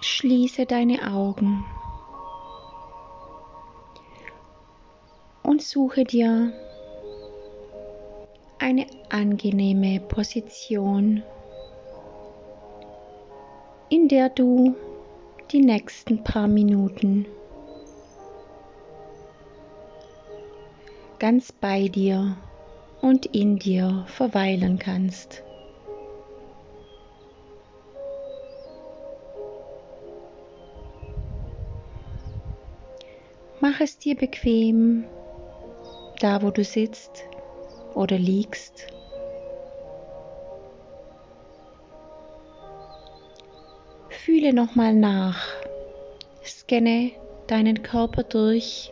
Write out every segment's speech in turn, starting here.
schließe deine Augen und suche dir eine angenehme Position, in der du die nächsten paar Minuten ganz bei dir und in dir verweilen kannst. Mach es dir bequem, da wo du sitzt oder liegst. Fühle nochmal nach, scanne deinen Körper durch,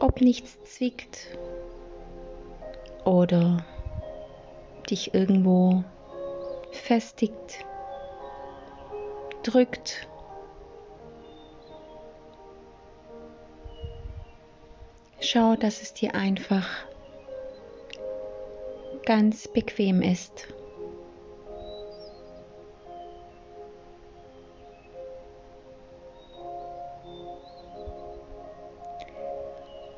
ob nichts zwickt oder dich irgendwo festigt, drückt. Schau, dass es dir einfach ganz bequem ist.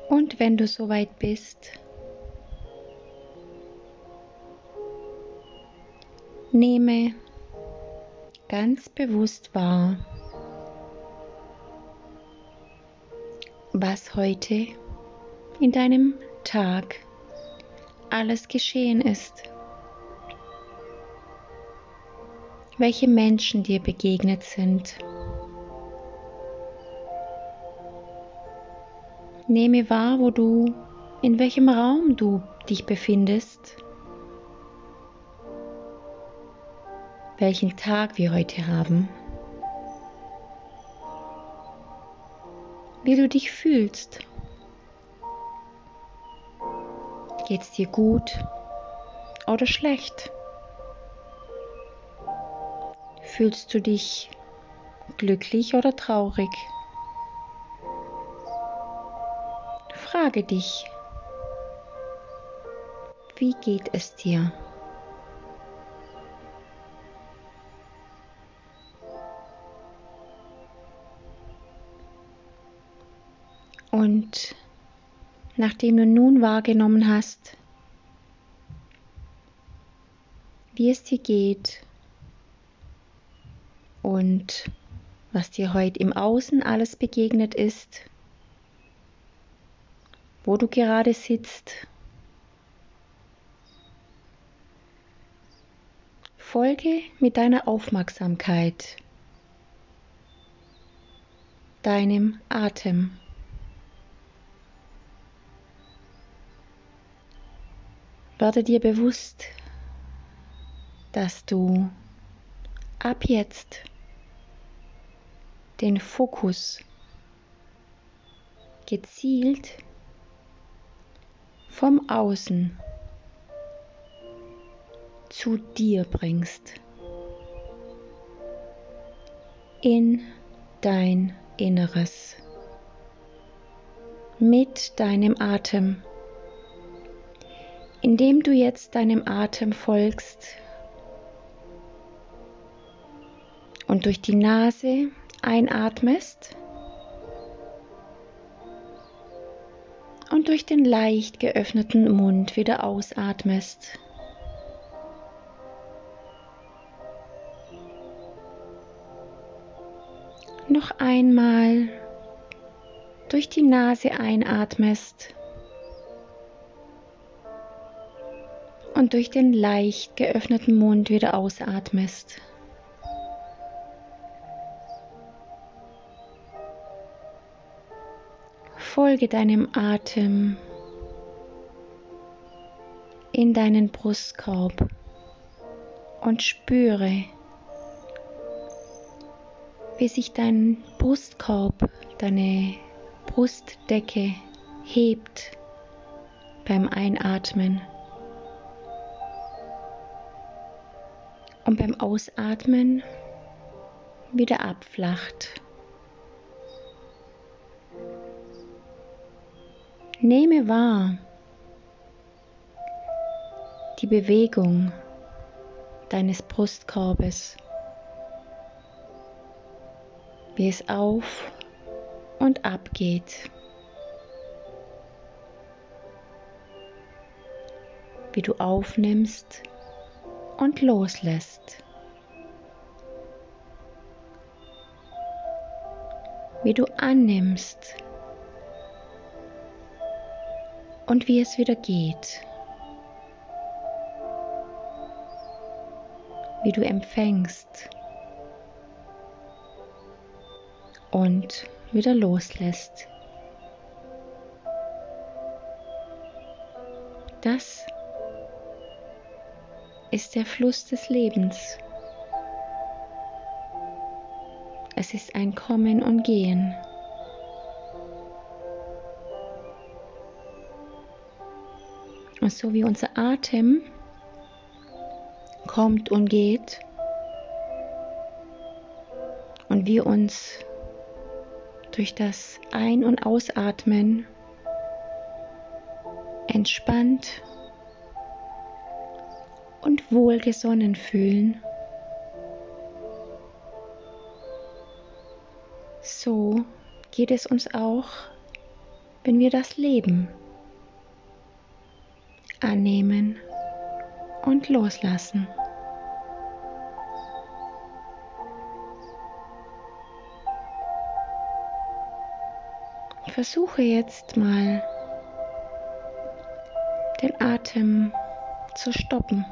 Und wenn du soweit bist, nehme ganz bewusst wahr, was heute in deinem Tag alles geschehen ist. Welche Menschen dir begegnet sind. Nehme wahr, wo du, in welchem Raum du dich befindest. Welchen Tag wir heute haben. Wie du dich fühlst. Geht es dir gut oder schlecht? Fühlst du dich glücklich oder traurig? Frage dich, wie geht es dir? Und nachdem du nun wahrgenommen hast, wie es dir geht und was dir heute im Außen alles begegnet ist, wo du gerade sitzt, folge mit deiner Aufmerksamkeit deinem Atem. Werde dir bewusst, dass du ab jetzt den Fokus gezielt vom Außen zu dir bringst, in dein Inneres, mit deinem Atem indem du jetzt deinem Atem folgst und durch die Nase einatmest und durch den leicht geöffneten Mund wieder ausatmest. Noch einmal durch die Nase einatmest und durch den leicht geöffneten Mund wieder ausatmest. Folge deinem Atem in deinen Brustkorb und spüre, wie sich dein Brustkorb, deine Brustdecke hebt beim Einatmen. Und beim Ausatmen wieder abflacht. Nehme wahr die Bewegung deines Brustkorbes, wie es auf und ab geht. Wie du aufnimmst und loslässt. Wie du annimmst und wie es wieder geht. Wie du empfängst und wieder loslässt. Das ist der Fluss des Lebens. Es ist ein Kommen und Gehen. Und so wie unser Atem kommt und geht und wir uns durch das Ein- und Ausatmen entspannt und wohlgesonnen fühlen, so geht es uns auch, wenn wir das Leben annehmen und loslassen. Versuche jetzt mal den Atem zu stoppen.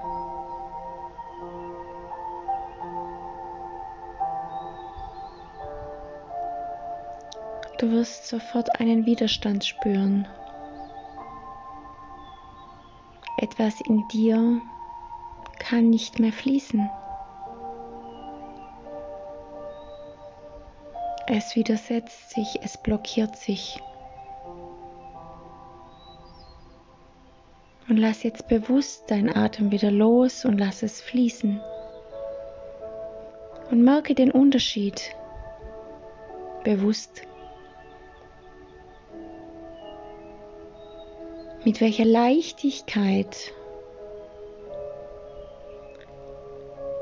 Du wirst sofort einen Widerstand spüren. Etwas in dir kann nicht mehr fließen. Es widersetzt sich, es blockiert sich. Und lass jetzt bewusst deinen Atem wieder los und lass es fließen. Und merke den Unterschied bewusst. Mit welcher Leichtigkeit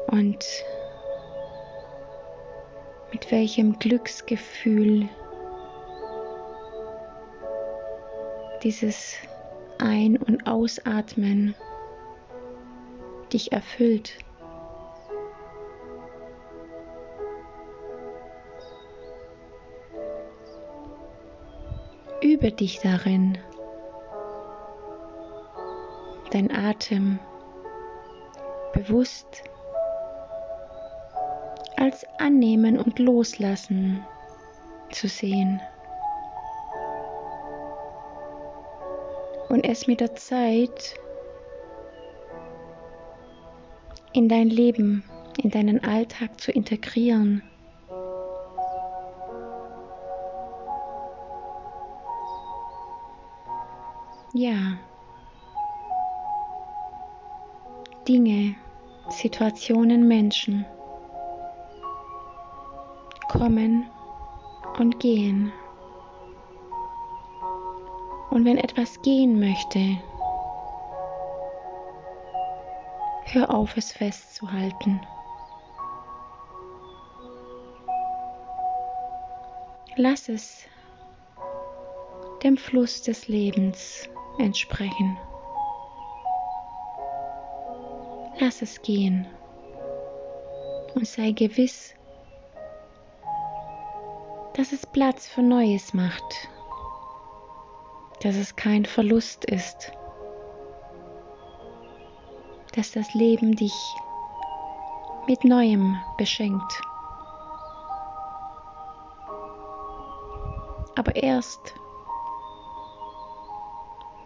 und mit welchem Glücksgefühl dieses Ein- und Ausatmen dich erfüllt. Übe dich darin dein Atem bewusst als Annehmen und Loslassen zu sehen. Und es mit der Zeit in dein Leben, in deinen Alltag zu integrieren. Ja. Dinge, Situationen, Menschen kommen und gehen. Und wenn etwas gehen möchte, hör auf es festzuhalten. Lass es dem Fluss des Lebens entsprechen. Lass es gehen und sei gewiss, dass es Platz für Neues macht, dass es kein Verlust ist, dass das Leben dich mit Neuem beschenkt. Aber erst,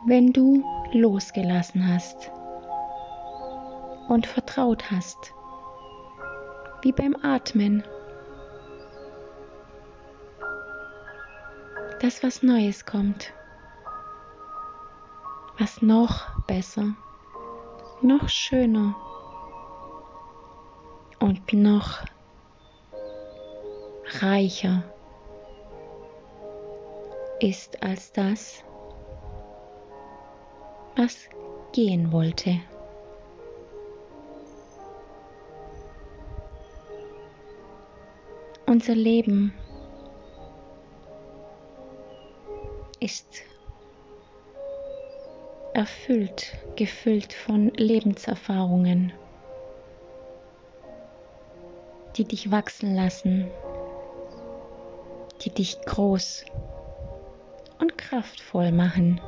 wenn du losgelassen hast und vertraut hast, wie beim Atmen. Dass was Neues kommt, was noch besser, noch schöner. Und noch reicher. Ist als das, was gehen wollte. Unser Leben ist erfüllt, gefüllt von Lebenserfahrungen, die dich wachsen lassen, die dich groß und kraftvoll machen.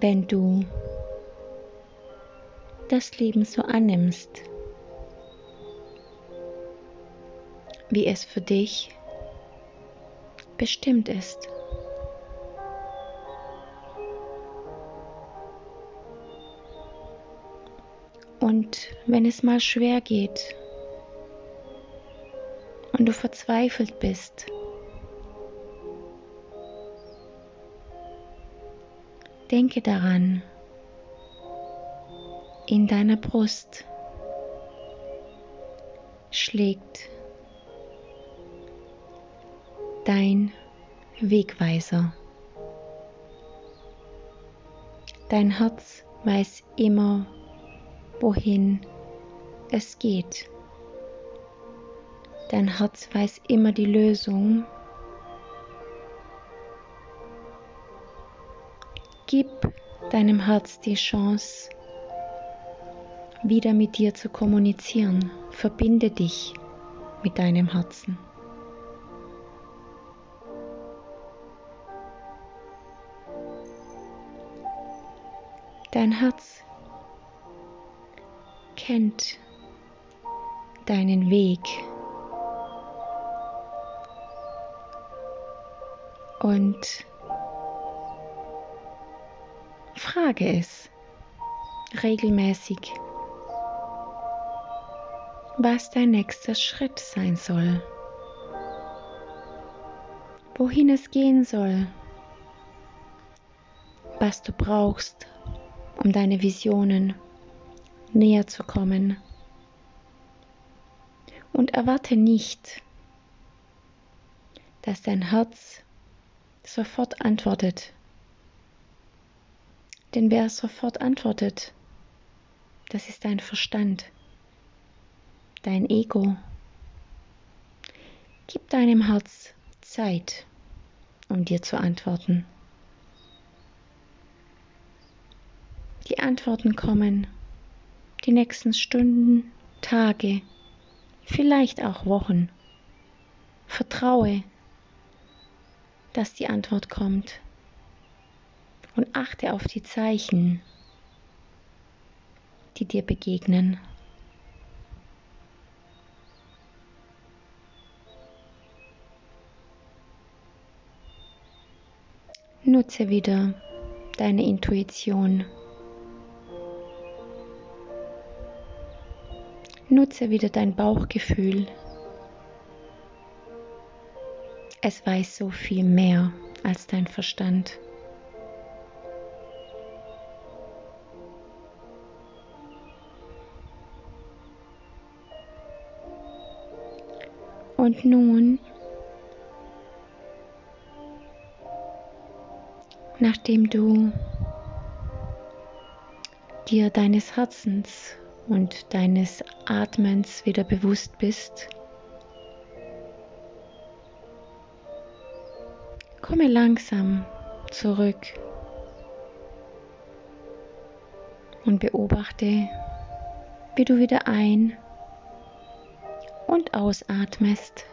Wenn du das Leben so annimmst, wie es für dich bestimmt ist. Und wenn es mal schwer geht und du verzweifelt bist, denke daran, in deiner Brust schlägt dein Wegweiser. Dein Herz weiß immer, wohin es geht. Dein Herz weiß immer die Lösung. Gib deinem Herz die Chance, wieder mit dir zu kommunizieren. Verbinde dich mit deinem Herzen. Dein Herz kennt deinen Weg und frage es regelmäßig, was dein nächster Schritt sein soll, wohin es gehen soll, was du brauchst, um deine Visionen näher zu kommen. Und erwarte nicht, dass dein Herz sofort antwortet. Denn wer sofort antwortet, das ist dein Verstand, dein Ego. Gib deinem Herz Zeit, um dir zu antworten. Die Antworten kommen die nächsten Stunden, Tage, vielleicht auch Wochen. Vertraue, dass die Antwort kommt und achte auf die Zeichen, die dir begegnen. Nutze wieder deine Intuition. Nutze wieder dein Bauchgefühl. Es weiß so viel mehr als dein Verstand. Und nun, nachdem du dir deines Herzens und deines Atmens wieder bewusst bist, komme langsam zurück und beobachte, wie du wieder ein- und ausatmest.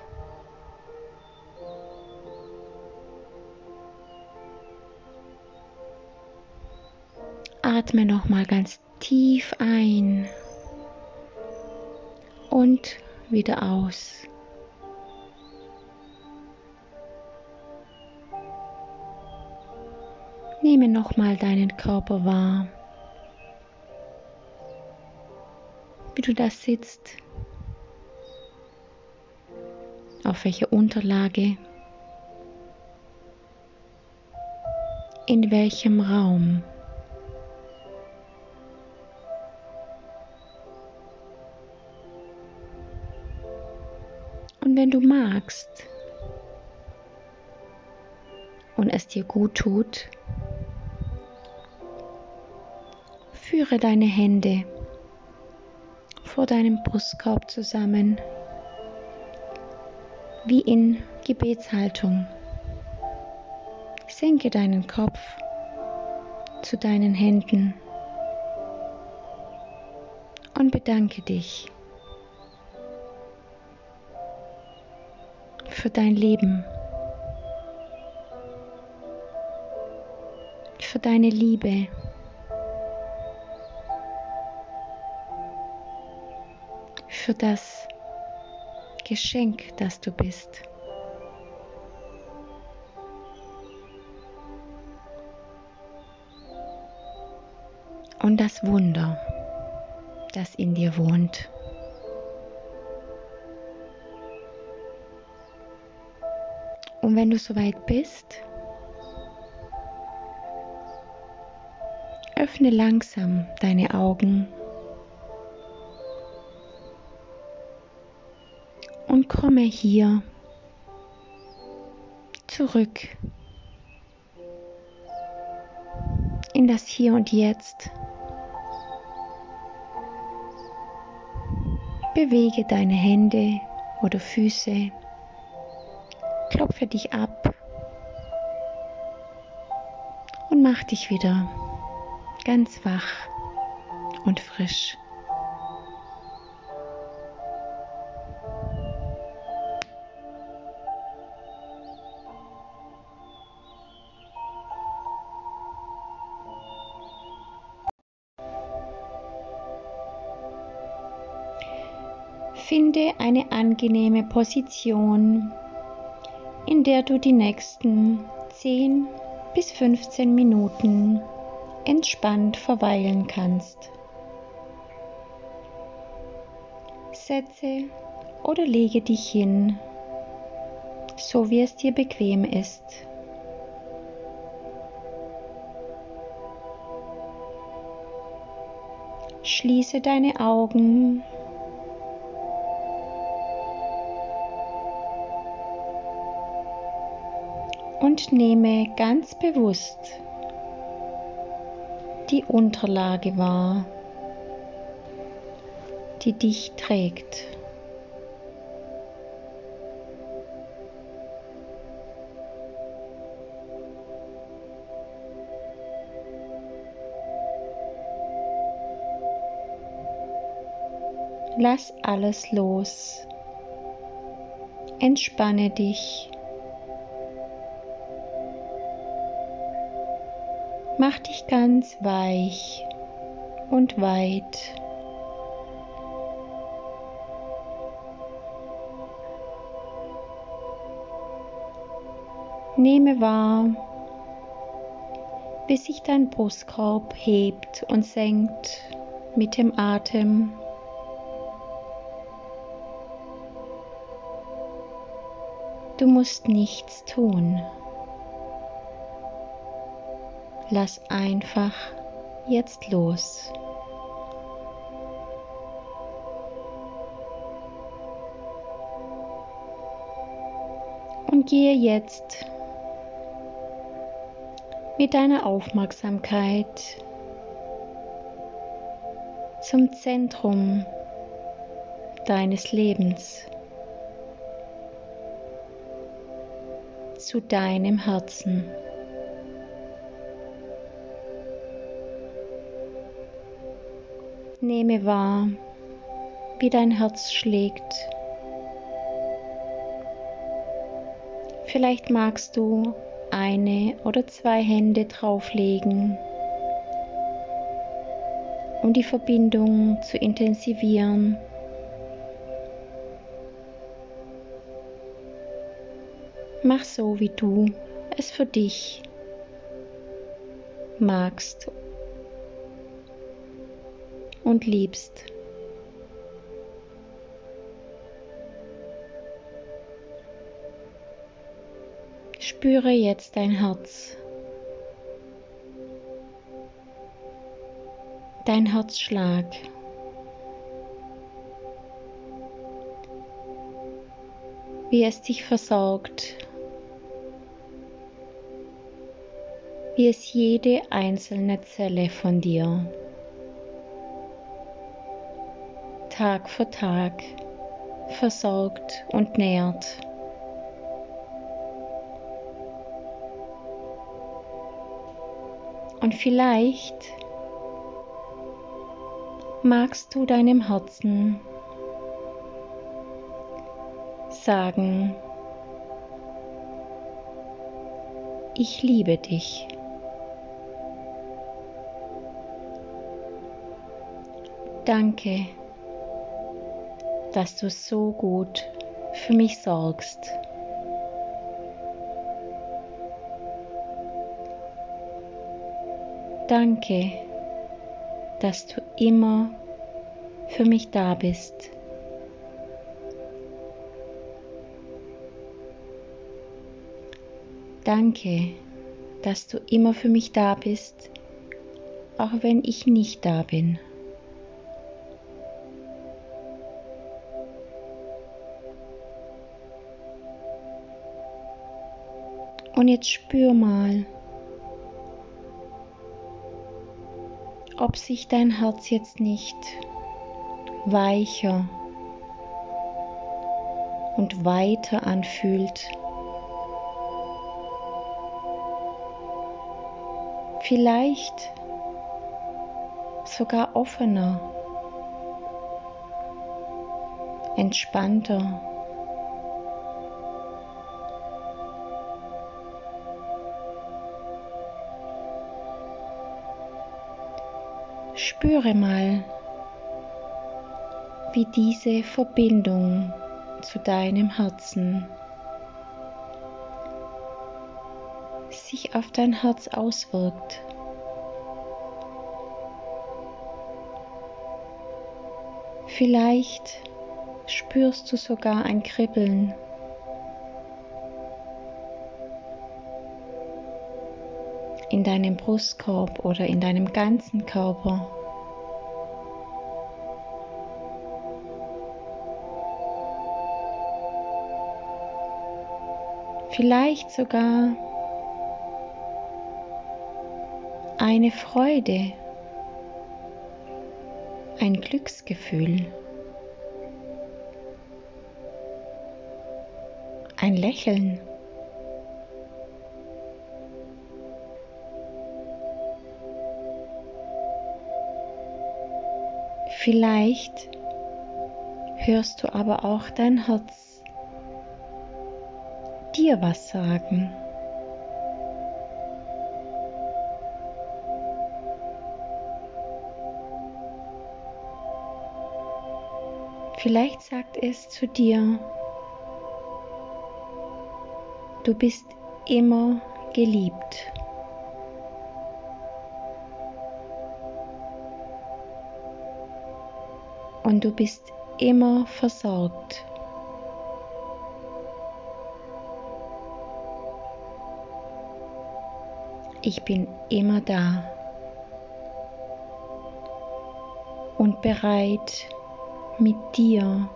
Atme noch mal ganz tief ein und wieder aus. Nehme nochmal deinen Körper wahr, wie du da sitzt, auf welcher Unterlage, in welchem Raum. Wenn du magst und es dir gut tut, führe deine Hände vor deinem Brustkorb zusammen, wie in Gebetshaltung. Senke deinen Kopf zu deinen Händen und bedanke dich für dein Leben, für deine Liebe. für das Geschenk, das du bist. Und das Wunder, das in dir wohnt. Wenn du soweit bist, öffne langsam deine Augen und komme hier zurück in das Hier und Jetzt. Bewege deine Hände oder Füße, klopfe dich ab und mach dich wieder ganz wach und frisch. Finde eine angenehme Position, der du die nächsten 10 bis 15 Minuten entspannt verweilen kannst. Setze oder lege dich hin, so wie es dir bequem ist. Schließe deine Augen und nehme ganz bewusst die Unterlage wahr, die dich trägt. Lass alles los. Entspanne dich. Mach dich ganz weich und weit. Nehme wahr, wie sich dein Brustkorb hebt und senkt mit dem Atem. Du musst nichts tun. Lass einfach jetzt los. Und gehe jetzt mit deiner Aufmerksamkeit zum Zentrum deines Lebens, zu deinem Herzen. Nehme wahr, wie dein Herz schlägt. Vielleicht magst du eine oder zwei Hände drauflegen, um die Verbindung zu intensivieren. Mach so, wie du es für dich magst und liebst. Spüre jetzt dein Herz, dein Herzschlag. Wie es dich versorgt, wie es jede einzelne Zelle von dir Tag für Tag versorgt und nährt. Und vielleicht magst du deinem Herzen sagen, ich liebe dich. Danke, dass du so gut für mich sorgst. Danke, dass du immer für mich da bist. Danke, dass du immer für mich da bist, auch wenn ich nicht da bin. Und jetzt spür mal, ob sich dein Herz jetzt nicht weicher und weiter anfühlt. Vielleicht sogar offener, entspannter. Spüre mal, wie diese Verbindung zu deinem Herzen sich auf dein Herz auswirkt. Vielleicht spürst du sogar ein Kribbeln. in deinem Brustkorb oder in deinem ganzen Körper. Vielleicht sogar eine Freude, ein Glücksgefühl, ein Lächeln. Vielleicht hörst du aber auch dein Herz dir was sagen. Vielleicht sagt es zu dir, du bist immer geliebt. Und du bist immer versorgt. Ich bin immer da und bereit, mit dir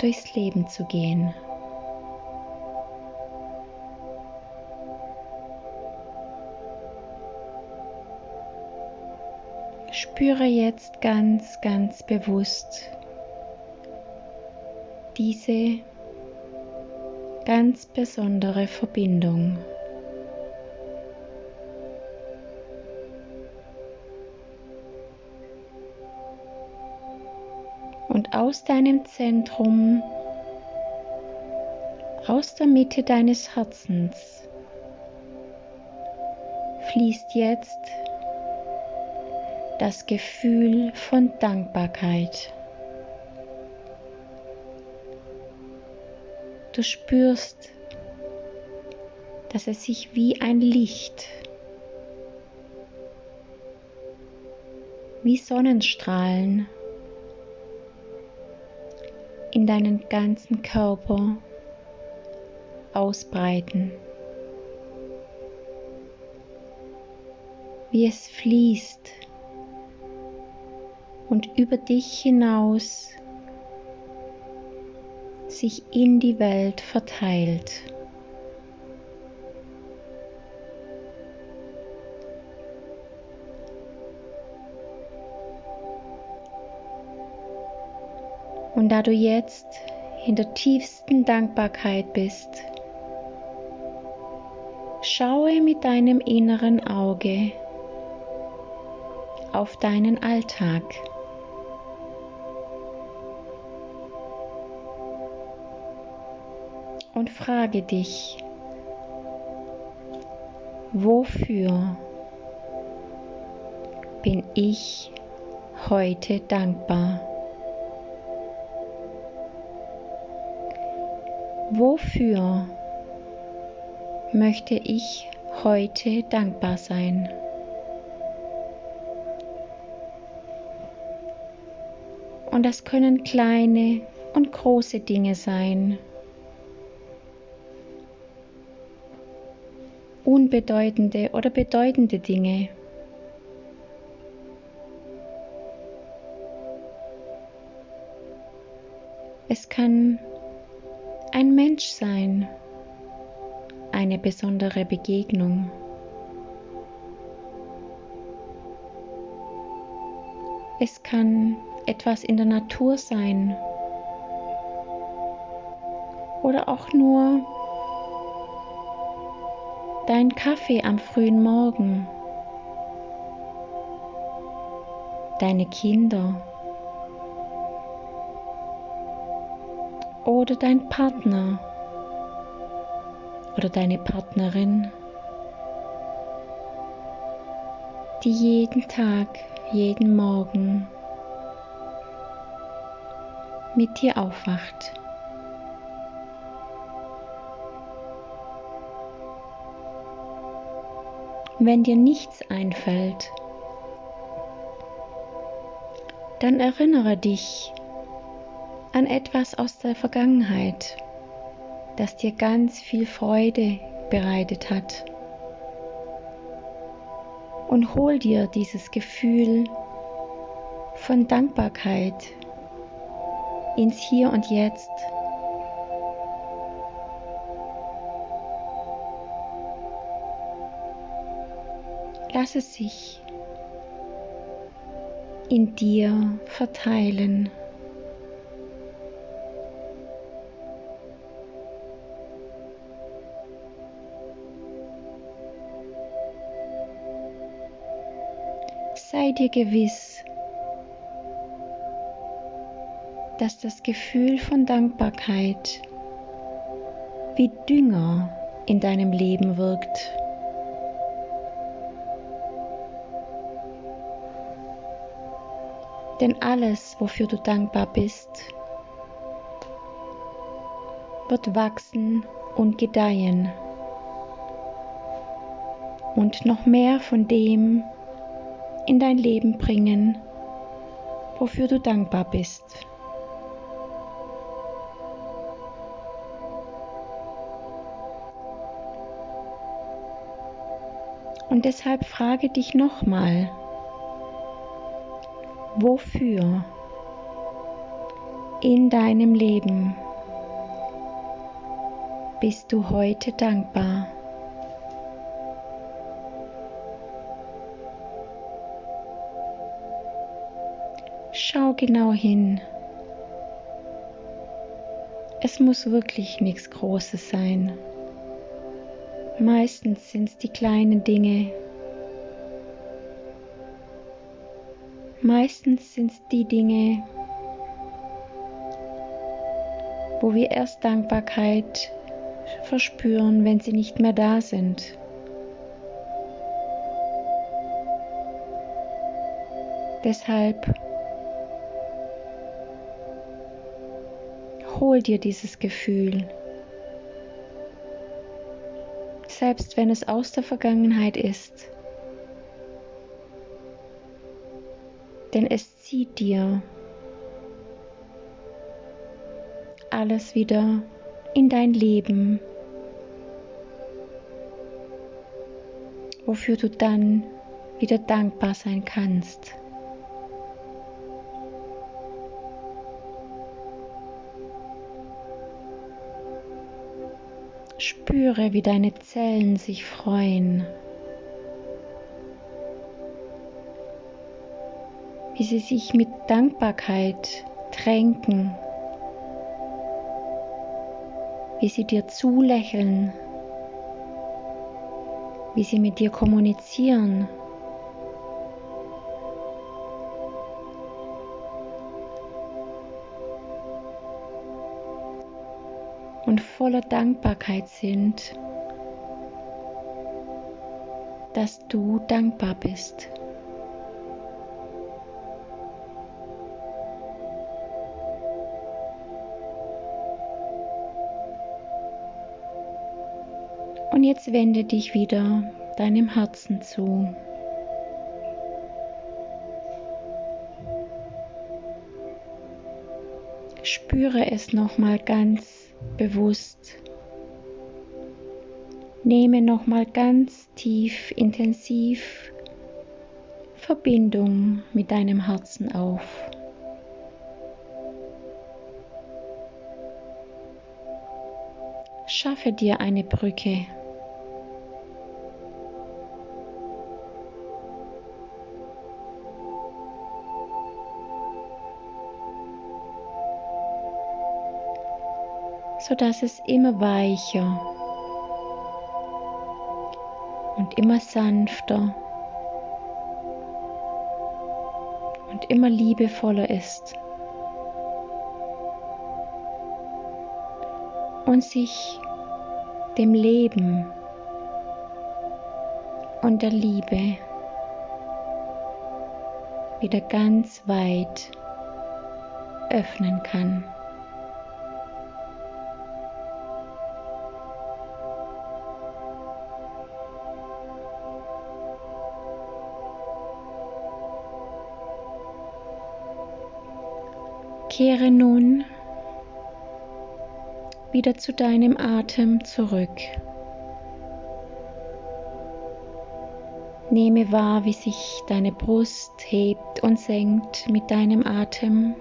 durchs Leben zu gehen. Spüre jetzt ganz, ganz bewusst diese ganz besondere Verbindung. Aus deinem Zentrum, aus der Mitte deines Herzens, fließt jetzt das Gefühl von Dankbarkeit. Du spürst, dass es sich wie ein Licht, wie Sonnenstrahlen in deinen ganzen Körper ausbreiten. Wie es fließt und über dich hinaus sich in die Welt verteilt. Und da du jetzt in der tiefsten Dankbarkeit bist, schaue mit deinem inneren Auge auf deinen Alltag. Und frage dich, wofür bin ich heute dankbar? Wofür möchte ich heute dankbar sein? Und das können kleine und große Dinge sein. Unbedeutende oder bedeutende Dinge. Es kann ein Mensch sein, eine besondere Begegnung. Es kann etwas in der Natur sein oder auch nur dein Kaffee am frühen Morgen, deine Kinder oder dein Partner oder deine Partnerin, die jeden Tag, jeden Morgen mit dir aufwacht. Wenn dir nichts einfällt, dann erinnere dich an etwas aus der Vergangenheit, das dir ganz viel Freude bereitet hat. Und hol dir dieses Gefühl von Dankbarkeit ins Hier und Jetzt. Lass es sich in dir verteilen. Sei dir gewiss, dass das Gefühl von Dankbarkeit wie Dünger in deinem Leben wirkt. Denn alles, wofür du dankbar bist, wird wachsen und gedeihen und noch mehr von dem in dein Leben bringen, wofür du dankbar bist. Und deshalb frage dich nochmal, wofür in deinem Leben bist du heute dankbar? Schau genau hin. Es muss wirklich nichts Großes sein. Meistens sind es die kleinen Dinge. Meistens sind es die Dinge, wo wir erst Dankbarkeit verspüren, wenn sie nicht mehr da sind. Deshalb hol dir dieses Gefühl selbst wenn es aus der Vergangenheit ist. Denn es zieht dir alles wieder in dein Leben, wofür du dann wieder dankbar sein kannst. Spüre, wie deine Zellen sich freuen, wie sie sich mit Dankbarkeit tränken, wie sie dir zulächeln, wie sie mit dir kommunizieren. Und voller Dankbarkeit sind, dass du dankbar bist. Und jetzt wende dich wieder deinem Herzen zu. Spüre es nochmal ganz bewusst. Nehme nochmal ganz tief, intensiv Verbindung mit deinem Herzen auf. Schaffe dir eine Brücke sodass es immer weicher und immer sanfter und immer liebevoller ist und sich dem Leben und der Liebe wieder ganz weit öffnen kann. Kehre nun wieder zu deinem Atem zurück. Nehme wahr, wie sich deine Brust hebt und senkt mit deinem Atem.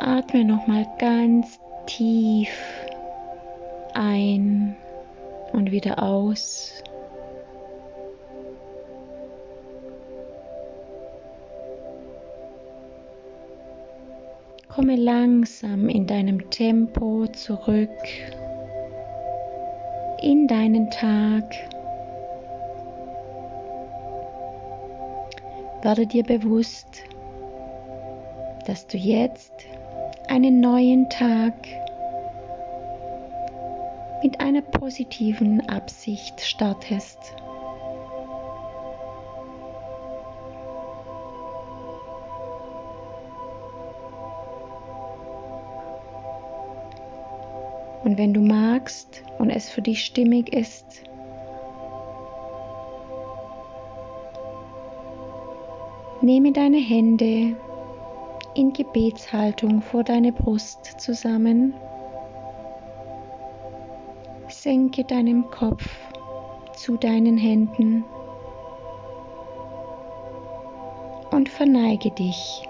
Atme nochmal ganz tief ein und wieder aus. Komme langsam in deinem Tempo zurück in deinen Tag. Werde dir bewusst, dass du jetzt einen neuen Tag mit einer positiven Absicht startest. Und wenn du magst und es für dich stimmig ist, nehme deine Hände in Gebetshaltung vor deine Brust zusammen. Senke deinen Kopf zu deinen Händen und verneige dich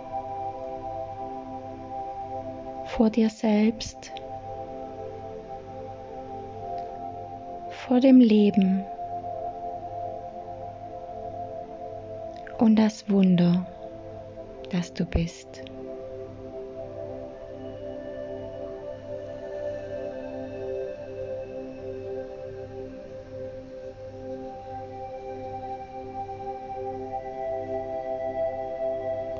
vor dir selbst vor dem Leben und das Wunder, das du bist.